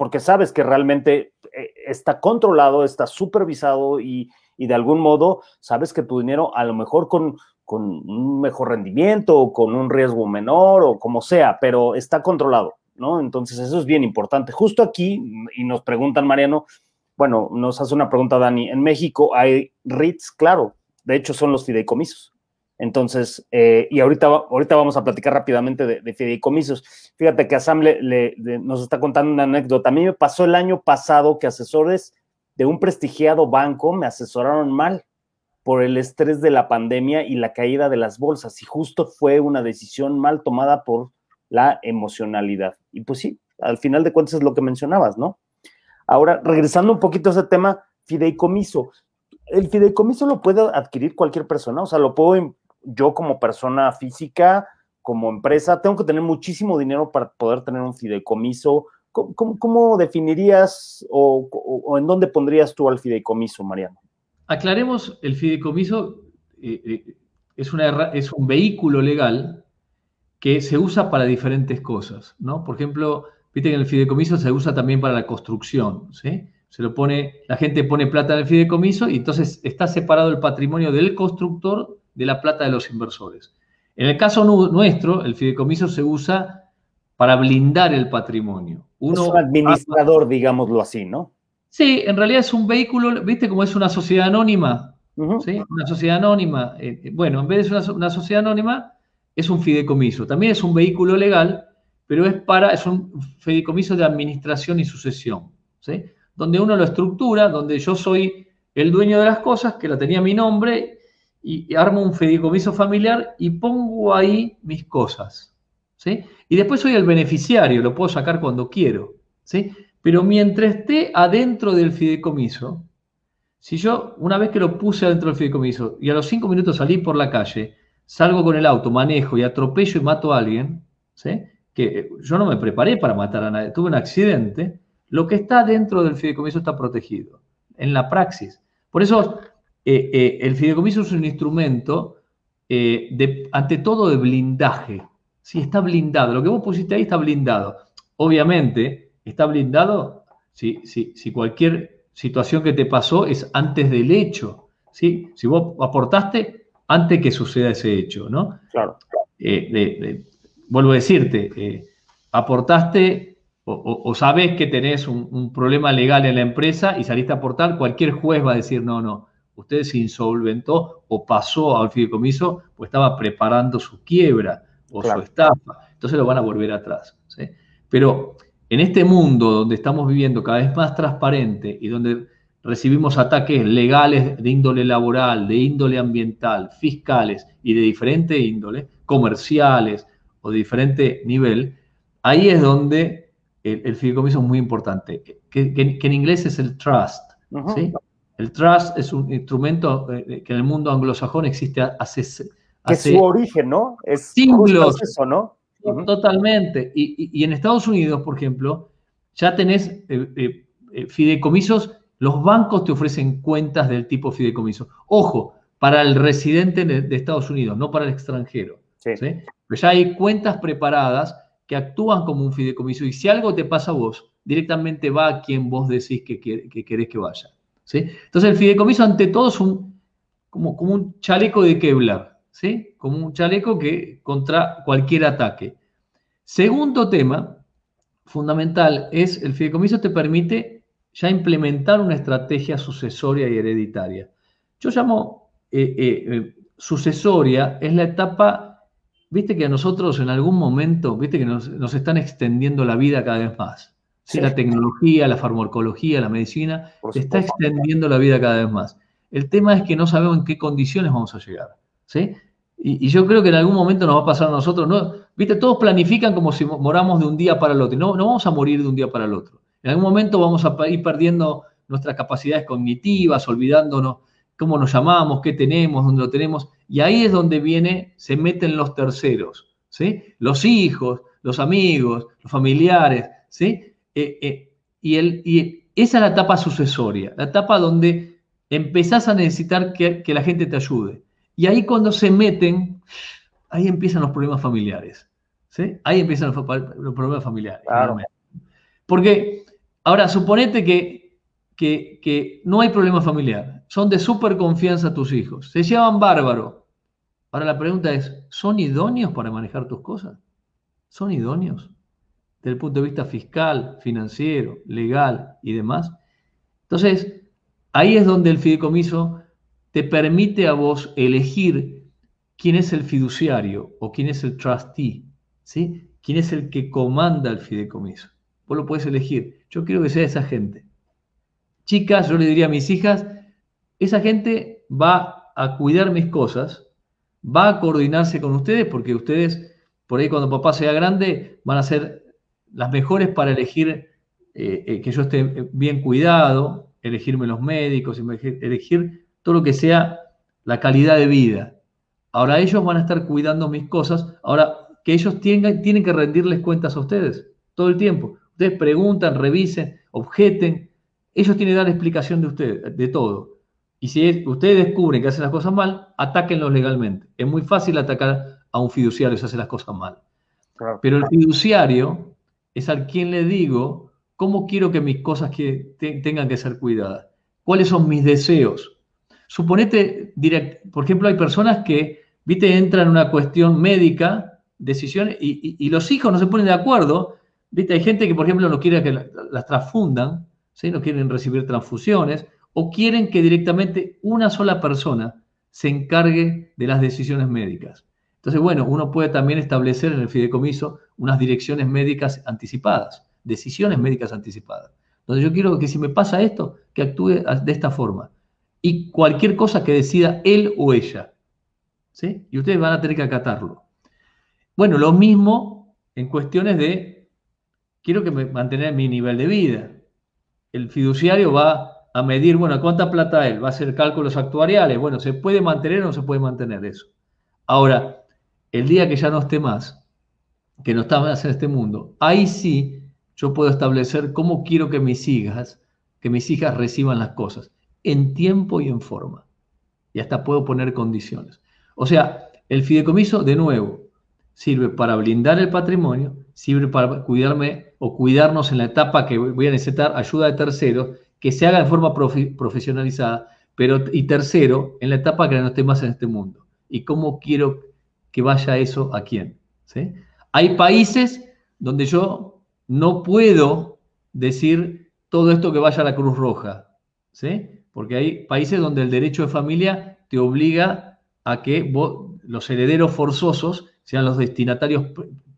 porque sabes que realmente eh, está controlado, está supervisado y, de algún modo sabes que tu dinero a lo mejor con, con un mejor rendimiento o con un riesgo menor o como sea, pero está controlado, ¿no? Entonces eso es bien importante. Justo aquí, y nos preguntan, Mariano, bueno, nos hace una pregunta Dani, en México hay REITs, claro, de hecho son los fideicomisos. Entonces, eh, y ahorita, ahorita vamos a platicar rápidamente de, fideicomisos. Fíjate que Asam le, nos está contando una anécdota. A mí me pasó el año pasado que asesores de un prestigiado banco me asesoraron mal por el estrés de la pandemia y la caída de las bolsas. Y justo fue una decisión mal tomada por la emocionalidad. Y pues sí, al final de cuentas es lo que mencionabas, ¿no? Ahora, regresando un poquito a ese tema, fideicomiso. ¿El fideicomiso lo puede adquirir cualquier persona? O sea, ¿lo puedo yo como persona física, como empresa, tengo que tener muchísimo dinero para poder tener un fideicomiso. ¿Cómo, definirías o, en dónde pondrías tú al fideicomiso, Mariano? Aclaremos, el fideicomiso eh, eh, es, una, es un vehículo legal que se usa para diferentes cosas, ¿no? Por ejemplo, viste que en el fideicomiso se usa también para la construcción, ¿sí? Se lo pone, la gente pone plata en el fideicomiso y entonces está separado el patrimonio del constructor de la plata de los inversores. En el caso nuestro, el fideicomiso se usa para blindar el patrimonio. Uno es un administrador, digámoslo así, ¿no? Sí, en realidad es un vehículo, ¿viste cómo es una sociedad anónima? ¿Sí? Una sociedad anónima. Eh, eh, bueno, en vez de ser una, sociedad anónima, es un fideicomiso. También es un vehículo legal, pero es para, es un fideicomiso de administración y sucesión, ¿sí? Donde uno lo estructura, donde yo soy el dueño de las cosas, que la tenía mi nombre, y, armo un fideicomiso familiar y pongo ahí mis cosas. ¿sí? Y después soy el beneficiario, lo puedo sacar cuando quiero. ¿sí? Pero mientras esté adentro del fideicomiso, si yo una vez que lo puse adentro del fideicomiso y a los cinco minutos salí por la calle, salgo con el auto, manejo y atropello y mato a alguien, ¿sí? que yo no me preparé para matar a nadie, tuve un accidente, lo que está dentro del fideicomiso está protegido en la praxis. Por eso eh, eh, el fideicomiso es un instrumento, eh, de, ante todo, de blindaje. Sí, está blindado. Lo que vos pusiste ahí está blindado. Obviamente, está blindado si, si cualquier situación que te pasó es antes del hecho. ¿sí? Si vos aportaste antes que suceda ese hecho, ¿no? Claro. vuelvo a decirte, aportaste o, sabes que tenés un, un, problema legal en la empresa y saliste a aportar, cualquier juez va a decir, no, no, usted se insolventó o pasó al fideicomiso o estaba preparando su quiebra o su estafa. Entonces lo van a volver atrás. Pero en este mundo donde estamos viviendo cada vez más transparente y donde recibimos ataques legales de índole laboral, de índole ambiental, fiscales y de diferente índole, comerciales o de diferente nivel, ahí es donde el, fideicomiso es muy importante, que, en inglés es el trust. ¿sí? El trust es un instrumento eh, eh, que en el mundo anglosajón existe hace... que es su origen, ¿no? Es siglos. Eso, ¿no? Totalmente. Y, en Estados Unidos, por ejemplo, ya tenés eh, fideicomisos, los bancos te ofrecen cuentas del tipo fideicomiso. Ojo, para el residente de, Estados Unidos, no para el extranjero. Sí. Pero ya hay cuentas preparadas que actúan como un fideicomiso y si algo te pasa a vos, directamente va a quien vos decís que, que querés que vaya. Entonces el fideicomiso ante todo es un, como, como un chaleco de Kevlar, ¿sí? como un chaleco que contra cualquier ataque. Segundo tema fundamental es el fideicomiso te permite ya implementar una estrategia sucesoria y hereditaria. Yo llamo eh, eh, eh, sucesoria es la etapa, viste que a nosotros en algún momento, viste que nos, están extendiendo la vida cada vez más. Sí. La tecnología, la farmacología, la medicina, está extendiendo la vida cada vez más. El tema es que no sabemos en qué condiciones vamos a llegar. ¿Sí? Y, yo creo que en algún momento nos va a pasar a nosotros. ¿no? Viste, todos planifican como si moramos de un día para el otro. No, no vamos a morir de un día para el otro. En algún momento vamos a ir perdiendo nuestras capacidades cognitivas, olvidándonos cómo nos llamamos, qué tenemos, dónde lo tenemos. Y ahí es donde viene, se meten los terceros, ¿sí? Los hijos, los amigos, los familiares, ¿sí? Eh, eh, y, el, y esa es la etapa sucesoria, la etapa donde empezás a necesitar que, la gente te ayude. Y ahí cuando se meten, ahí empiezan los problemas familiares. ¿sí? Ahí empiezan los, problemas familiares. Porque, ahora, suponete que, que, no hay problema familiar. Son de súper confianza tus hijos. Se llevan bárbaro. Ahora la pregunta es, ¿son idóneos para manejar tus cosas? ¿Son idóneos? Desde el punto de vista fiscal, financiero, legal y demás. Entonces, Ahí es donde el fideicomiso te permite a vos elegir quién es el fiduciario o quién es el trustee, ¿sí? ¿Quién es el que comanda el fideicomiso? Vos lo puedes elegir. Yo quiero que sea esa gente. Chicas, yo le diría a mis hijas, esa gente va a cuidar mis cosas, va a coordinarse con ustedes porque ustedes, por ahí cuando papá sea grande, van a ser las mejores para elegir eh, eh, que yo esté bien cuidado, elegirme los médicos, elegir todo lo que sea la calidad de vida. Ahora ellos van a estar cuidando mis cosas, ahora que ellos tienen, tienen que rendirles cuentas a ustedes todo el tiempo. Ustedes preguntan, revisen, objeten, ellos tienen que dar explicación de ustedes, de todo. Y si ustedes descubren que hacen las cosas mal, atáquenlos legalmente. Es muy fácil atacar a un fiduciario si hace las cosas mal. Pero el fiduciario es al quien le digo, ¿Cómo quiero que mis cosas que tengan que ser cuidadas? ¿Cuáles son mis deseos? Suponete, por ejemplo, hay personas que, viste, entran en una cuestión médica, decisiones, y, los hijos no se ponen de acuerdo. Viste, hay gente que, por ejemplo, no quiere que las transfundan, ¿sí? no quieren recibir transfusiones, o quieren que directamente una sola persona se encargue de las decisiones médicas. Entonces, bueno, uno puede también establecer en el fideicomiso unas direcciones médicas anticipadas decisiones médicas anticipadas. Entonces yo quiero que si me pasa esto, que actúe de esta forma. Y cualquier cosa que decida él o ella. ¿sí? Y ustedes van a tener que acatarlo. Bueno, lo mismo en cuestiones de, quiero que me mantener mi nivel de vida. El fiduciario va a medir, bueno, ¿cuánta plata él? Va a hacer cálculos actuariales. Bueno, ¿se puede mantener o no se puede mantener eso? Ahora, el día que ya no esté más, que no está más en este mundo, ahí sí yo puedo establecer cómo quiero que mis hijas, que mis hijas reciban las cosas, en tiempo y en forma. Y hasta puedo poner condiciones. O sea, el fideicomiso, de nuevo, sirve para blindar el patrimonio, sirve para cuidarme o cuidarnos en la etapa que voy a necesitar ayuda de terceros, que se haga de forma profesionalizada, pero y tercero, en la etapa que no esté más en este mundo. ¿Y cómo quiero que vaya eso a quién? Hay países donde yo no puedo decir todo esto que vaya a la Cruz Roja, ¿sí? Porque hay países donde el derecho de familia te obliga a que los herederos forzosos sean los destinatarios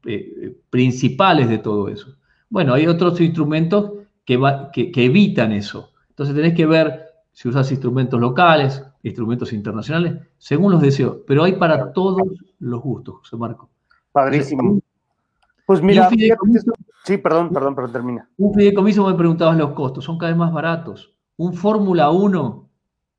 eh, principales de todo eso. Bueno, hay otros instrumentos que, que, evitan eso. Entonces tenés que ver si usas instrumentos locales, instrumentos internacionales, según los deseos. Pero hay para todos los gustos, José Marco. Padrísimo. Pues mira, Sí, perdón, perdón, pero termina. Un fideicomiso me preguntabas los costos, son cada vez más baratos. Un Fórmula 1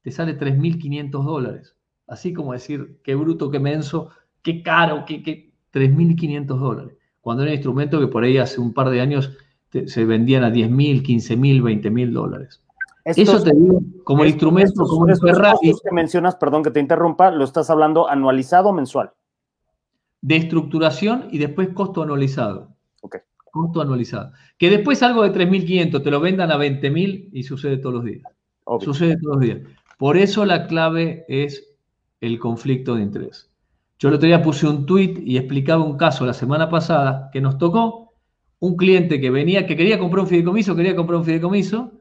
te sale 3.500 dólares. Así como decir, qué bruto, qué menso, qué caro, qué, qué 3.500 dólares. Cuando era un instrumento que por ahí hace un par de años se vendían a 10.000, 15.000, 20.000 dólares. Eso te digo, como instrumento, como un Ferrari. que mencionas, perdón que te interrumpa, lo estás hablando anualizado o mensual. De estructuración y después costo anualizado costo anualizado. Que después algo de 3.500 te lo vendan a 20.000 y sucede todos los días. Sucede todos los días. Por eso la clave es el conflicto de interés. Yo el otro día puse un tweet y explicaba un caso la semana pasada que nos tocó un cliente que venía, que quería comprar un fideicomiso, quería comprar un fideicomiso,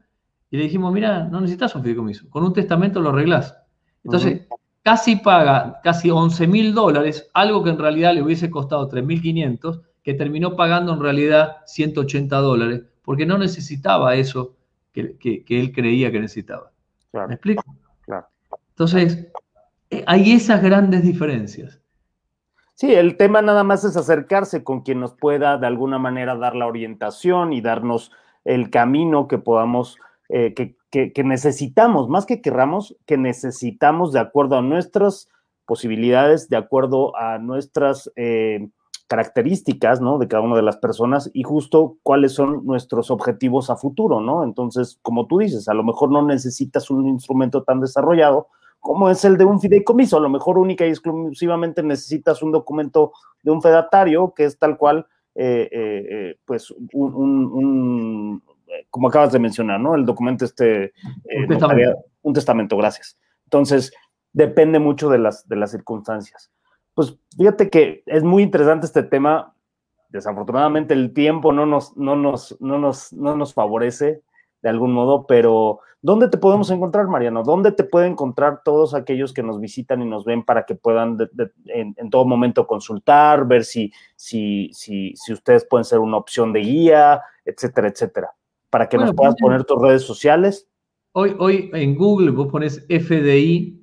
y le dijimos, mira, no necesitas un fideicomiso, con un testamento lo arreglás. Entonces, casi paga casi 11 mil dólares, algo que en realidad le hubiese costado 3.500, que terminó pagando en realidad 180 dólares, porque no necesitaba eso que, él creía que necesitaba. ¿Me explico? Claro. Entonces, eh, hay esas grandes diferencias. Sí, el tema nada más es acercarse con quien nos pueda de alguna manera dar la orientación y darnos el camino que podamos, eh, que, que, necesitamos, más que querramos, que necesitamos de acuerdo a nuestras posibilidades, de acuerdo a nuestras eh, características, ¿no? De cada una de las personas y justo cuáles son nuestros objetivos a futuro, ¿no? Entonces, como tú dices, a lo mejor no necesitas un instrumento tan desarrollado, como es el de un fideicomiso. A lo mejor única y exclusivamente necesitas un documento de un fedatario, que es tal cual, eh, eh, eh, pues, un, como acabas de mencionar, ¿no? El documento este... un, testamento. un testamento, gracias. Entonces, depende mucho de las, de las circunstancias. Pues fíjate que es muy interesante este tema. Desafortunadamente el tiempo no nos, no nos, no nos, no nos favorece de algún modo, pero ¿dónde te podemos encontrar, Mariano? ¿Dónde te pueden encontrar todos aquellos que nos visitan y nos ven para que puedan en, todo momento consultar, ver si, si, si, si, ustedes pueden ser una opción de guía, etcétera, etcétera? Para que nos puedas pues, poner tus redes sociales. Hoy, hoy en Google vos pones FDI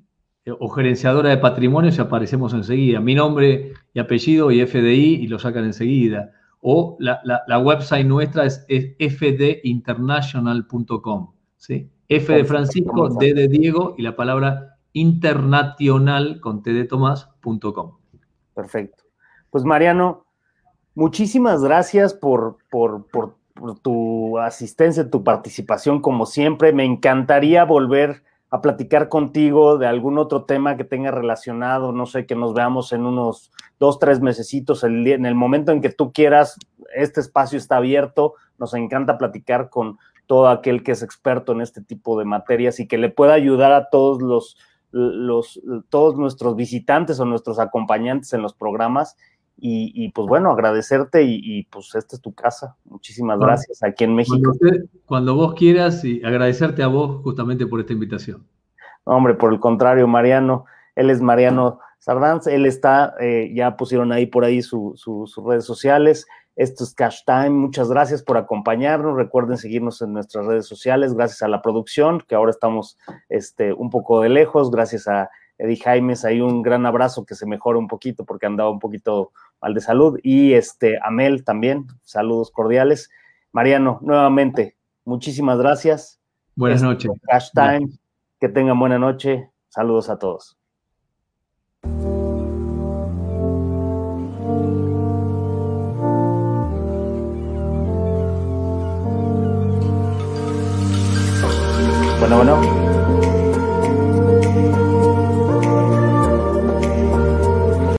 o gerenciadora de patrimonio y aparecemos enseguida. Mi nombre y apellido y FDI y lo sacan enseguida o la, website nuestra es, fdinternational.com. ¿sí? F de Francisco, D de Diego y la palabra internacional con T de Tomás.com. Perfecto. Pues Mariano, muchísimas gracias por, por, por, por, tu asistencia, tu participación, como siempre. Me encantaría volver a platicar contigo de algún otro tema que tenga relacionado, no sé, que nos veamos en unos dos, tres mesecitos, en el momento en que tú quieras, este espacio está abierto, nos encanta platicar con todo aquel que es experto en este tipo de materias y que le pueda ayudar a todos los, los todos nuestros visitantes o nuestros acompañantes en los programas y, pues bueno, agradecerte y, pues esta es tu casa. Muchísimas gracias aquí en México. Cuando, vos quieras y agradecerte a vos justamente por esta invitación. hombre, por el contrario, Mariano, él es Mariano Sardanz, él está, eh, ya pusieron ahí por ahí sus redes sociales. Esto es Cash Time. Muchas gracias por acompañarnos. Recuerden seguirnos en nuestras redes sociales. Gracias a la producción, que ahora estamos este, un poco de lejos. Gracias a Eddie Jaimes, ahí un gran abrazo que se mejore un poquito porque andaba un poquito mal de salud. Y este, Amel también, saludos cordiales. Mariano, nuevamente, muchísimas gracias. Buenas este, noches. Cash Time, que tengan buena noche. Saludos a todos. Bueno, bueno.